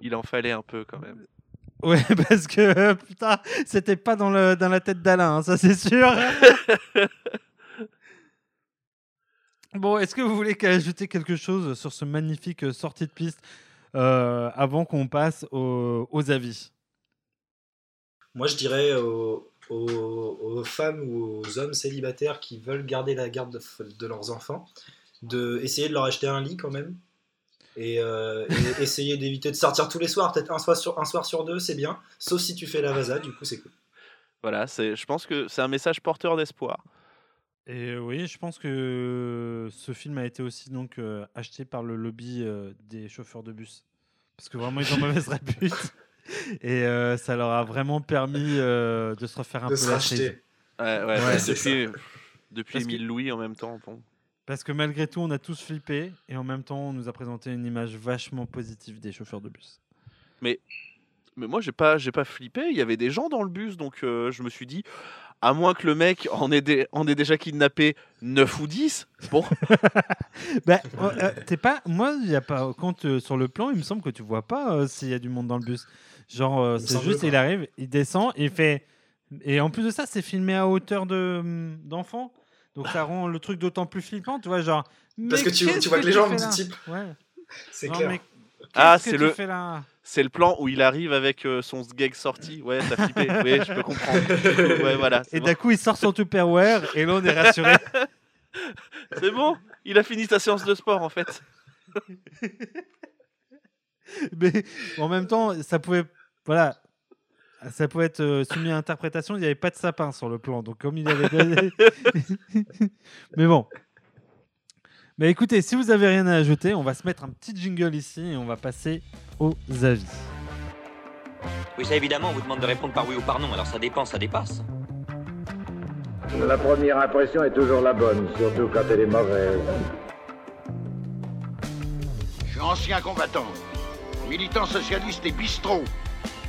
Il en fallait un peu quand même. Ouais, parce que putain, c'était pas dans, le, dans la tête d'Alain, hein, ça c'est sûr. Bon, est-ce que vous voulez ajouter quelque chose sur ce magnifique euh, sortie de piste euh, avant qu'on passe aux, aux avis? Moi, je dirais aux, aux- aux femmes ou aux hommes célibataires qui veulent garder la garde de, de leurs enfants, de essayer de leur acheter un lit quand même. Et, euh, et essayer d'éviter de sortir tous les soirs, peut-être un soir sur, un soir sur deux, c'est bien. Sauf si tu fais la vasa, du coup, c'est cool. Voilà, c'est, je pense que c'est un message porteur d'espoir. Et oui, je pense que ce film a été aussi donc euh, acheté par le lobby euh, des chauffeurs de bus. Parce que vraiment, ils ont mauvaise répute. Et euh, ça leur a vraiment permis euh, de se refaire un de peu se la racheter. Ouais, ouais, Ouais, c'est depuis, depuis Parce que- Louis en même temps. Bon. Parce que malgré tout, on a tous flippé. Et en même temps, on nous a présenté une image vachement positive des chauffeurs de bus. Mais moi, j'ai pas, j'ai pas flippé. Il y avait des gens dans le bus, donc euh, je me suis dit, à moins que le mec en ait, dé- en ait déjà kidnappé 9 ou 10, bon, Bah, euh, euh, t'es pas. Moi, il y a pas. Quand euh, sur le plan, il me semble que tu vois pas euh, s'il y a du monde dans le bus. Genre, euh, c'est juste, il arrive, il descend, il fait. Et en plus de ça, c'est filmé à hauteur de hum, d'enfant. Donc ça rend le truc d'autant plus flippant, tu vois, genre. Parce mais que tu, vois que les gens type. Ouais. C'est clair. mais Ah, que c'est le- fais là? C'est le plan où il arrive avec euh, son sgeg sorti. Ouais, t'as flippé. Oui, je peux comprendre. Ouais, voilà. Et bon. d'un coup, il sort son Tupperware et là, on est rassuré. C'est bon, il a fini sa séance de sport en fait. mais en même temps, ça pouvait. Voilà. Ça pouvait être euh, soumis à interprétation. Il n'y avait pas de sapin sur le plan. Donc, comme il avait donné. Mais bon. Mais écoutez, si vous avez rien à ajouter, on va se mettre un petit jingle ici et on va passer aux avis. Oui, ça évidemment, on vous demande de répondre par oui ou par non, alors ça dépend, ça dépasse. La première impression est toujours la bonne, surtout quand elle est mauvaise. Je suis ancien combattant, militant socialiste et bistrot.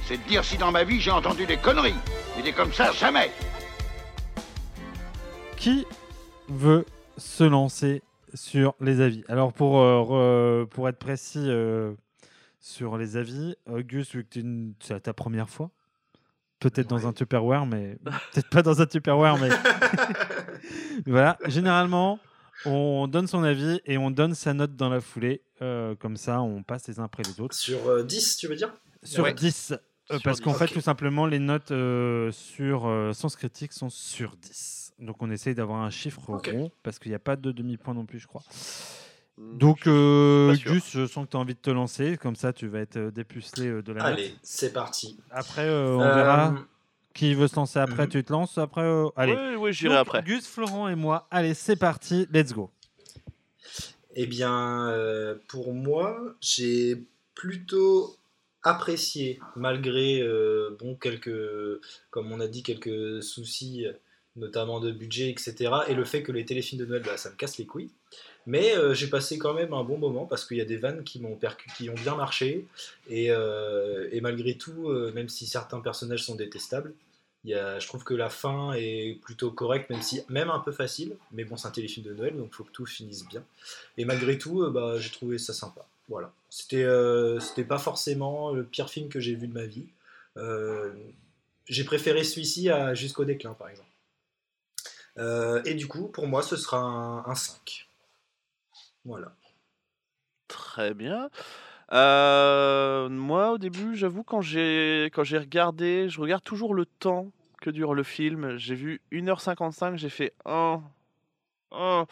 C'est de dire si dans ma vie j'ai entendu des conneries. Mais des comme ça, jamais. Qui veut se lancer sur les avis Alors, pour, euh, re- pour être précis euh, sur les avis, Auguste, vu que une- c'est ta première fois, peut-être dans un Tupperware, mais peut-être pas dans un Tupperware, mais voilà. Généralement, on donne son avis et on donne sa note dans la foulée. euh, comme ça, on passe les uns après les autres. Sur euh, 10, tu veux dire? Sur Ouais. 10. euh, Sur parce qu'en 10. fait, tout simplement, les notes euh, sur euh, Sens Critique sont sur 10. Donc, on essaye d'avoir un chiffre rond, parce qu'il n'y a pas de demi-point non plus, je crois. Mm, Donc, euh. Gus, je sens que tu as envie de te lancer. Comme ça, tu vas être euh, dépucelé euh, de la note. Allez, c'est parti. Après, euh, on Euh, verra qui veut se lancer après. mhm. Tu te lances après. euh, Allez. Oui, oui, j'irai après. Gus, Florent et moi. Allez, c'est parti. Let's go. Eh bien, euh, pour moi, j'ai plutôt apprécié, malgré, euh, bon, quelques, comme on a dit, quelques soucis, notamment de budget, etc. Et le fait que les téléfilms de Noël, bah, ça me casse les couilles. Mais euh, j'ai passé quand même un bon moment parce qu'il y a des vannes qui m'ont qui ont bien marché. Et, euh, malgré tout, euh, même si certains personnages sont détestables, y a, je trouve que la fin est plutôt correcte, même si même un peu facile. Mais bon, c'est un téléfilm de Noël, donc faut que tout finisse bien. Et malgré tout, bah, j'ai trouvé ça sympa. Voilà. C'était c'était pas forcément le pire film que j'ai vu de ma vie. J'ai préféré celui-ci à Jusqu'au déclin, par exemple. Euh, et du coup, pour moi, ce sera un, un 5. Voilà. Très bien. Euh, moi, au début, j'avoue, quand j'ai quand j'ai regardé, je regarde toujours le temps que dure le film. J'ai vu 1h55, j'ai fait un, un.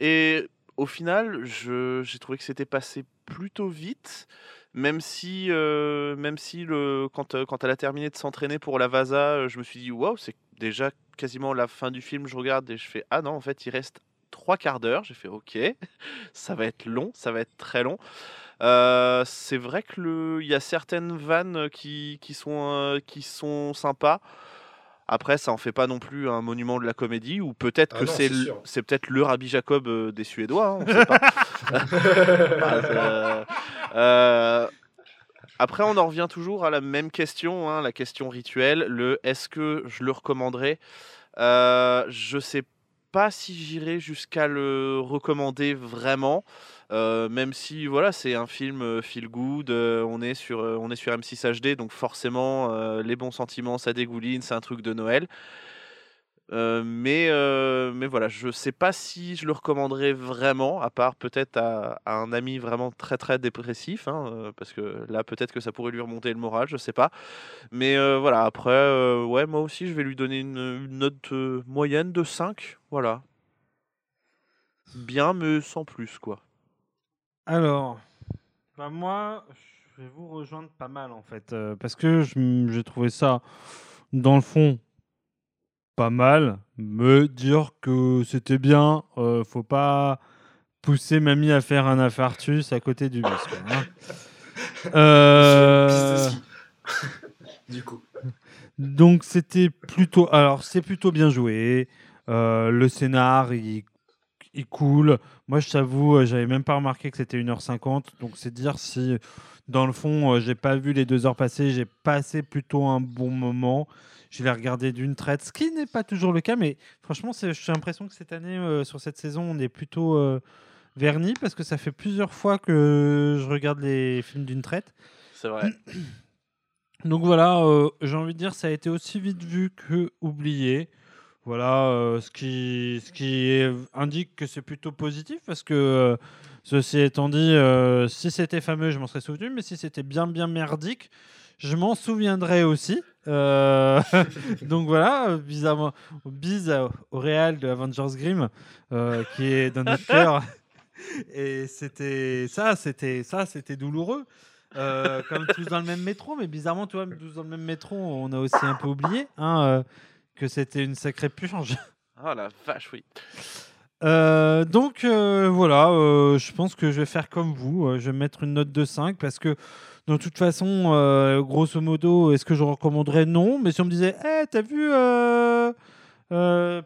Et au final, je- j'ai trouvé que c'était passé plutôt vite. Même si, euh, même si le, quand, quand elle a terminé de s'entraîner pour la Vasa, je me suis dit, waouh, c'est déjà quasiment la fin du film. Je regarde et je fais, ah non, en fait, il reste trois quarts d'heure. J'ai fait, ok, ça va être long, ça va être très long. Euh, c'est vrai que le, il y a certaines vannes qui, qui sont, euh, qui sont sympas. Après, ça en fait pas non plus un monument de la comédie, ou peut-être Ah que c'est c'est peut-être le Rabbi Jacob euh, des Suédois, hein, on sait pas. Ça- euh, Après, on en revient toujours à la même question, hein, la question rituelle, le est-ce que je le recommanderais? Euh, Je sais pas si j'irai jusqu'à le recommander vraiment, euh, même si voilà, c'est un film euh, feel good, euh, on est sur on est sur M6 HD, donc forcément les bons sentiments, ça dégouline, c'est un truc de Noël. Euh, mais, euh, mais voilà, je sais pas si je le recommanderais vraiment, à part peut-être à, à un ami vraiment très très dépressif, hein, euh, parce que là peut-être que ça pourrait lui remonter le moral, je sais pas. Mais euh, voilà, après, euh, ouais, moi aussi je vais lui donner une, une note moyenne de 5, voilà. Bien, mais sans plus, quoi. Alors, bah moi, je vais vous rejoindre pas mal en fait, euh, parce que j'ai trouvé ça, dans le fond, pas mal. Me dire que c'était bien, euh, faut pas pousser mamie à faire un infarctus à côté du bus. quoi, hein. Euh, du coup. donc c'était plutôt, alors c'est plutôt bien joué. Euh, le scénar, il, il coule. Moi, je t'avoue, j'avais même pas remarqué que c'était 1h50. Donc c'est dire si, dans le fond, j'ai pas vu les deux heures passer. J'ai passé plutôt un bon moment. Je l'ai regardé d'une traite, ce qui n'est pas toujours le cas. Mais franchement, j'ai l'impression que cette année, euh, sur cette saison, on est plutôt euh, vernis parce que ça fait plusieurs fois que je regarde les films d'une traite. C'est vrai. Donc voilà, euh, j'ai envie de dire, ça a été aussi vite vu que oublié. Voilà, euh, ce, qui, ce qui est- indique que c'est plutôt positif parce que, euh, ceci étant dit, si c'était fameux, je m'en serais souvenu, mais si c'était bien, bien merdique, je m'en souviendrai aussi. Euh, donc voilà, bizarrement, bise au réal de Avengers Grimm euh, qui est dans notre cœur. Et c'était ça, c'était ça, c'était douloureux. euh, comme tous dans le même métro, mais bizarrement, tu vois, tous dans le même métro, on a aussi un peu oublié hein, que c'était une sacrée purge. Ah la vache, oui. Euh, donc euh, voilà, euh, je pense que je vais faire comme vous. je vais mettre une note de 5 parce que de toute façon, euh, grosso modo, est-ce que je recommanderais Non? Mais si on me disait, hey, t'as vu euh, euh,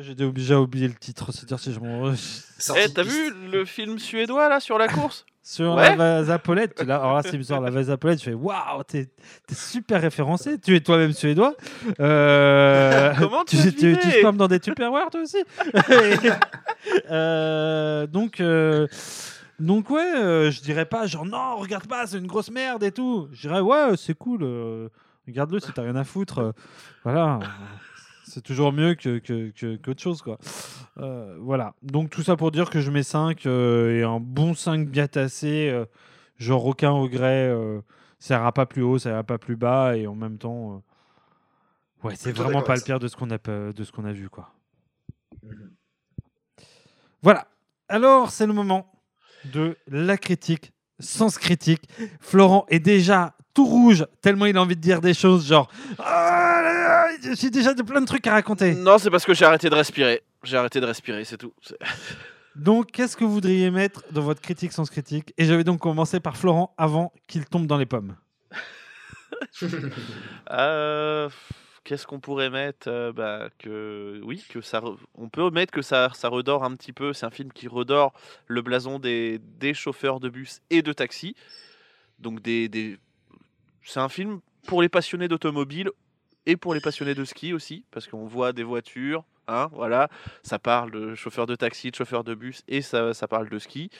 J'ai déjà oublié le titre, c'est-à-dire si je m'en- Eh, t'as vu le film suédois là sur la course? Sur Ouais. la vasapolette, l'as- alors là c'est bizarre, la vasapolette, je fais waouh, t'es super référencé, tu es toi-même suédois. Euh, Comment tu tu, as tu, dans des tupperware toi aussi? Et, euh, Donc, euh, donc ouais, euh, je dirais pas genre non, regarde pas, c'est une grosse merde et tout. Je dirais ouais, c'est cool, euh, regarde-le si t'as rien à foutre. euh, voilà. C'est toujours mieux que, que, que- qu'autre chose, quoi. Euh, voilà. Donc, tout ça pour dire que je mets 5 euh, et un bon 5 bien tassé. euh, genre, aucun regret. euh, ça ira pas plus haut, ça ira pas plus bas. Et en même temps, euh, ouais, c'est Plutôt vraiment d'accord pas avec le ça. pire de ce qu'on a, de ce qu'on a vu, quoi. Mhm. Voilà. Alors, c'est le moment de la critique, sens critique. Florent est déjà tout rouge, tellement il a envie de dire des choses genre Ah J'ai déjà de- plein de trucs à raconter. Non, c'est parce que j'ai arrêté de respirer. J'ai arrêté de respirer, c'est tout. Donc, qu'est-ce que vous voudriez mettre dans votre critique sans critique? Et je vais donc commencer par Florent avant qu'il tombe dans les pommes. Euh, Qu'est-ce qu'on pourrait mettre Euh, bah, que oui que ça on peut mettre que ça ça redore un petit peu c'est un film qui redore le blason des, des chauffeurs de bus et de taxi donc des, des... c'est un film pour les passionnés d'automobile et pour les passionnés de ski aussi parce qu'on voit des voitures hein, voilà ça parle de chauffeurs de taxi de chauffeurs de bus et ça, ça parle de ski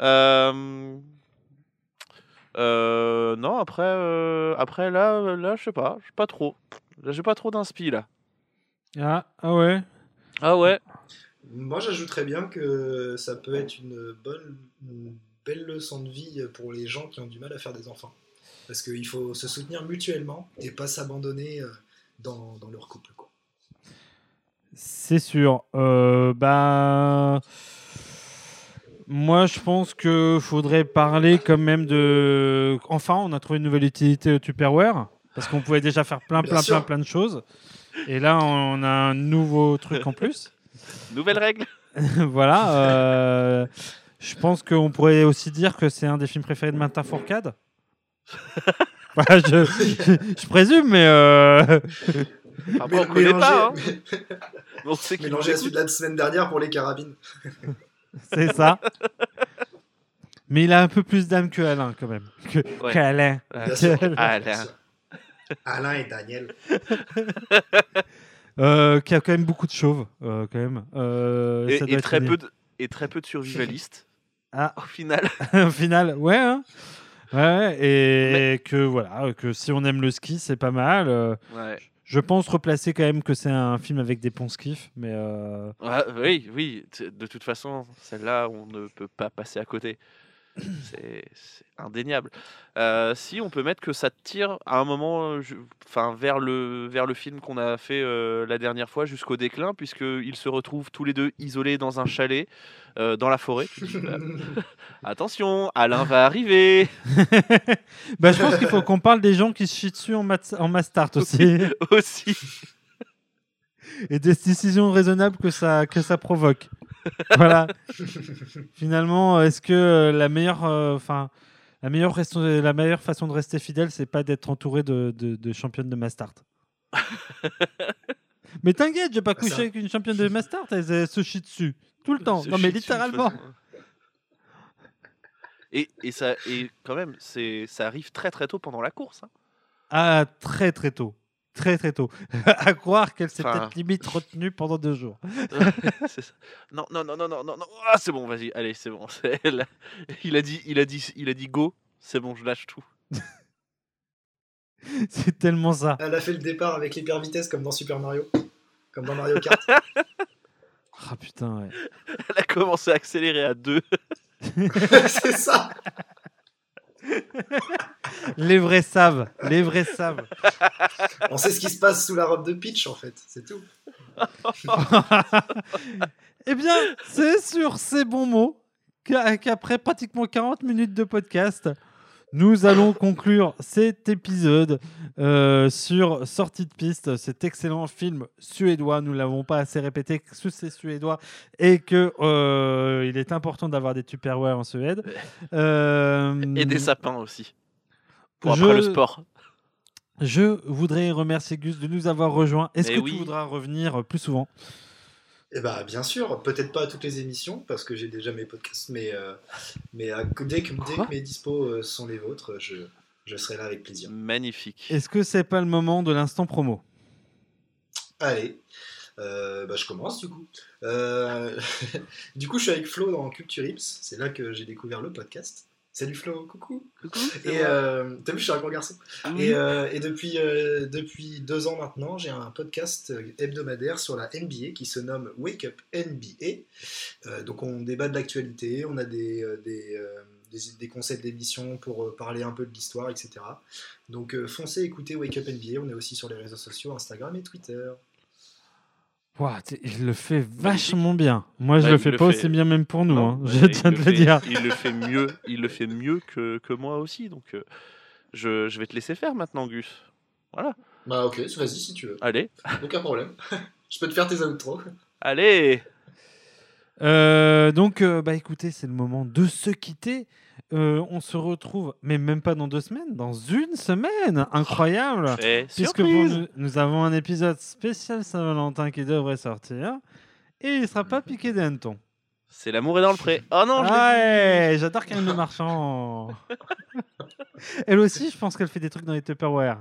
Euh, euh, non, après, après là, là, je sais pas, j'ai pas trop. Là, J'ai pas trop d'inspi là. Ah, ah ouais Ah ouais. Moi, j'ajouterais bien que ça peut être une bonne, une belle leçon de vie pour les gens qui ont du mal à faire des enfants. Parce qu'il faut se soutenir mutuellement et pas s'abandonner euh, dans, dans leur couple. Quoi. C'est sûr. Euh, bah. Moi, je pense qu'il faudrait parler quand même de. Enfin, on a trouvé une nouvelle utilité au Tupperware. Parce qu'on pouvait déjà faire plein, plein, plein, plein de choses. Et là, on a un nouveau truc en plus. Nouvelle règle. voilà. euh, je pense qu'on pourrait aussi dire que c'est un des films préférés de Martin Fourcade. Voilà, je, je- je présume, mais. euh, Après, on connaît pas. Hein. On sait qu'il nous Mélangé à celui de la semaine dernière pour les carabines. C'est ça. Mais il a un peu plus d'âme que Alain, quand même. Que, Ouais. Alain. Alain et Daniel. Euh, qui a quand même beaucoup de chauves, euh, quand même. Euh, Et, ça très peu de, et très peu de survivalistes. Ah, Au final. au final, ouais. hein. Ouais, et, que voilà, que si on aime le ski, c'est pas mal. euh, Ouais. je pense replacer quand même que c'est un film avec des ponts skiff, mais euh, Ouais, oui, oui. De toute façon, celle-là, on ne peut pas passer à côté. C'est indéniable. Euh, si on peut mettre que ça tire à un moment, euh, enfin vers le vers le film qu'on a fait euh, la dernière fois jusqu'au déclin, puisqu'ils se retrouvent tous les deux isolés dans un chalet euh, dans la forêt. Dis, bah, Attention, Alain va arriver bah, je pense qu'il faut qu'on parle des gens qui se chient dessus en, mat- en Mastart aussi. aussi. et des décisions raisonnables que ça, que ça provoque. Voilà. Finalement, est-ce que euh, la meilleure, euh, enfin, la meilleure, raison- la meilleure façon de rester fidèle, c'est pas d'être entouré de, de, de championnes de Mastart? Mais t'inquiète, j'ai pas Bah, couché ça- avec une championne de Mastart, elle, elle se chie dessus tout le temps. Non mais littéralement. Et, et ça et quand même, c'est ça arrive très très tôt pendant la course. hein. Ah, très très tôt. Très très tôt. à croire qu'elle s'est Enfin- peut-être limite retenue pendant deux jours. C'est ça. Non, non, non, non, non, non, non. Ah, c'est bon, vas-y, allez, c'est bon. c'est- là, Il a dit, il a dit, il a dit go. C'est bon, je lâche tout. c'est tellement ça. Elle a fait le départ avec l'hyper vitesse comme dans Super Mario. Comme dans Mario Kart. Ah putain, ouais. Elle a commencé à accélérer à deux. c'est ça. Les vrais savent. Les vrais savent. On sait ce qui se passe sous la robe de Peach en fait. C'est tout. eh bien, c'est sur ces bons mots qu'a- qu'après pratiquement 40 minutes de podcast, Nous allons conclure cet épisode euh, sur Sortie de piste, cet excellent film suédois. Nous ne l'avons pas assez répété que c'est suédois et que euh, il est important d'avoir des Tupperware en Suède. Euh, Et des sapins aussi. Pour je- après le sport. Je voudrais remercier Gus de nous avoir rejoints. Est-ce que oui. tu voudras revenir plus souvent? Eh bah, bien sûr, peut-être pas à toutes les émissions, parce que j'ai déjà mes podcasts, mais, euh, mais à- dès, que, dès Quoi? que mes dispos euh, sont les vôtres, je, je serai là avec plaisir. Magnifique. Est-ce que c'est pas le moment de l'instant promo? Allez, euh, bah, je commence du coup. Euh, du coup, je suis avec Flo dans Culture Ips, c'est là que j'ai découvert le podcast. Salut Flo, coucou. Et euh, t'as vu, je suis un grand garçon. Et, euh, et depuis, euh, depuis deux ans maintenant, j'ai un podcast euh, hebdomadaire sur la NBA qui se nomme Wake Up NBA. Donc on débat de l'actualité, on a des, des, des, des concepts d'émissions pour parler un peu de l'histoire, etc. Donc foncez écoutez Wake Up NBA, on est aussi sur les réseaux sociaux, Instagram et Twitter. Il le fait vachement bien. Moi, je Ouais, le il fais le pas fait- aussi bien même pour nous. Non, hein. ouais, Je tiens de le fait- dire. Il le fait mieux, il le fait mieux que, que moi aussi. Donc, euh, je, je vais te laisser faire maintenant, Gus. Voilà. Bah ok, vas-y si tu veux, Allez, aucun problème. je peux te faire tes outros. allez. Euh, donc, euh, bah écoutez, c'est le moment de se quitter. Euh, on se retrouve, mais même pas dans deux semaines, dans une semaine. Incroyable. Puisque vous- nous, avons un épisode spécial Saint-Valentin qui devrait sortir. Et il sera pas piqué des hannetons. C'est l'amour est dans le pré. Oh non, Ah ouais, j'adore Karine Le Marchand. Elle aussi, je pense qu'elle fait des trucs dans les Tupperware.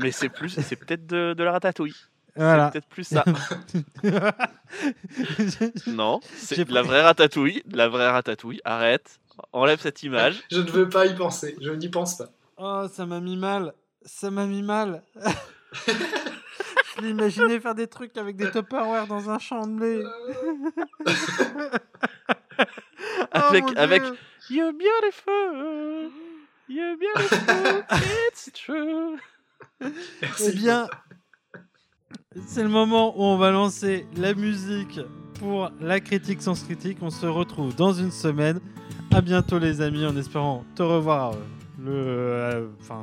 Mais c'est plus, c'est peut-être de, de la ratatouille. Voilà. C'est peut-être plus ça. non, c'est de la vraie ratatouille. De la vraie ratatouille. Arrête. Enlève cette image. Je ne veux pas y penser, je n'y pense pas. Oh, ça m'a mis mal. Ça m'a mis mal. Je l'imaginais faire des trucs avec des Tupperware dans un champ de blé. Oh, Avec- mon avec-. You're beautiful. You're beautiful. It's true. Merci. Eh bien, c'est le moment où on va lancer la musique pour la critique sans critique. On se retrouve dans une semaine. À bientôt les amis, en espérant te revoir euh, le, euh, enfin,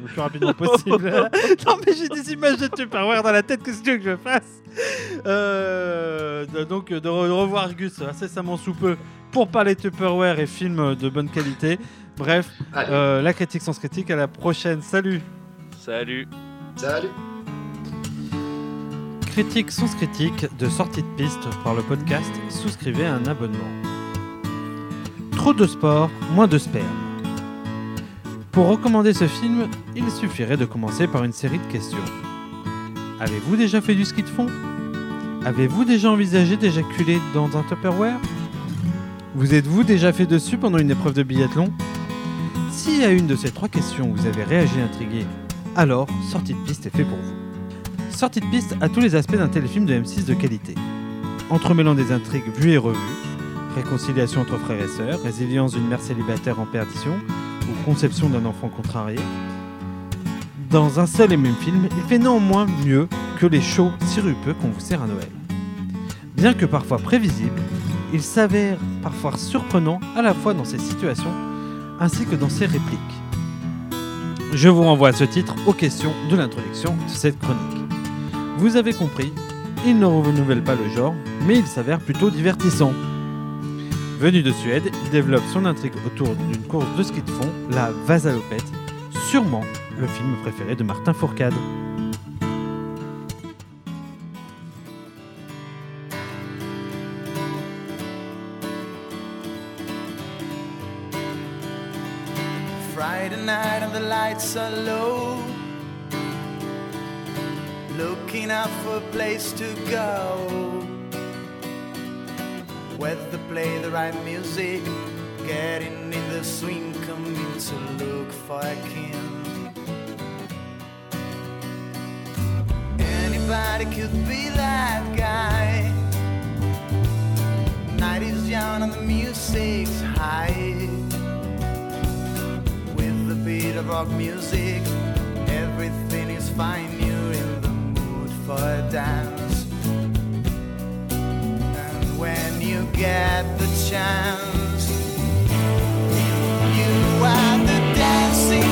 le plus rapidement possible. non mais j'ai des images de Tupperware dans la tête, qu'est-ce que tu veux que je fasse? Euh, Donc de, re- de revoir Gus incessamment sous peu pour parler Tupperware et films de bonne qualité. Bref, euh, la critique sans critique, à la prochaine. Salut Salut. salut. Critique sans critique de sortie de piste par le podcast, souscrivez à un abonnement. Trop de sport, moins de sperme. Pour recommander ce film, il suffirait de commencer par une série de questions. Avez-vous déjà fait du ski de fond? Avez-vous déjà envisagé d'éjaculer dans un Tupperware? Vous êtes-vous déjà fait dessus pendant une épreuve de biathlon? Si à une de ces trois questions vous avez réagi intrigué, alors sortie de piste est fait pour vous. Sortie de piste à tous les aspects d'un téléfilm de M6 de qualité. Entremêlant des intrigues vues et revues, réconciliation entre frères et sœurs, résilience d'une mère célibataire en perdition ou conception d'un enfant contrarié. Dans un seul et même film, il fait néanmoins mieux que les shows sirupeux qu'on vous sert à Noël. Bien que parfois prévisible, il s'avère parfois surprenant à la fois dans ses situations ainsi que dans ses répliques. Je vous renvoie à ce titre aux questions de l'introduction de cette chronique. Vous avez compris, il ne renouvelle pas le genre, mais il s'avère plutôt divertissant. Venu de Suède, il développe son intrigue autour d'une course de ski de fond, la Vasalopette, sûrement le film préféré de Martin Fourcade. Friday night and the lights are low. Looking out for a place to go. Where they play the right music. Getting in the swing, coming to look for a king. Anybody could be that guy. Night is young and the music's high with the beat of rock music. Everything is fine, for a dance. And when you get the chance, you are the dancing.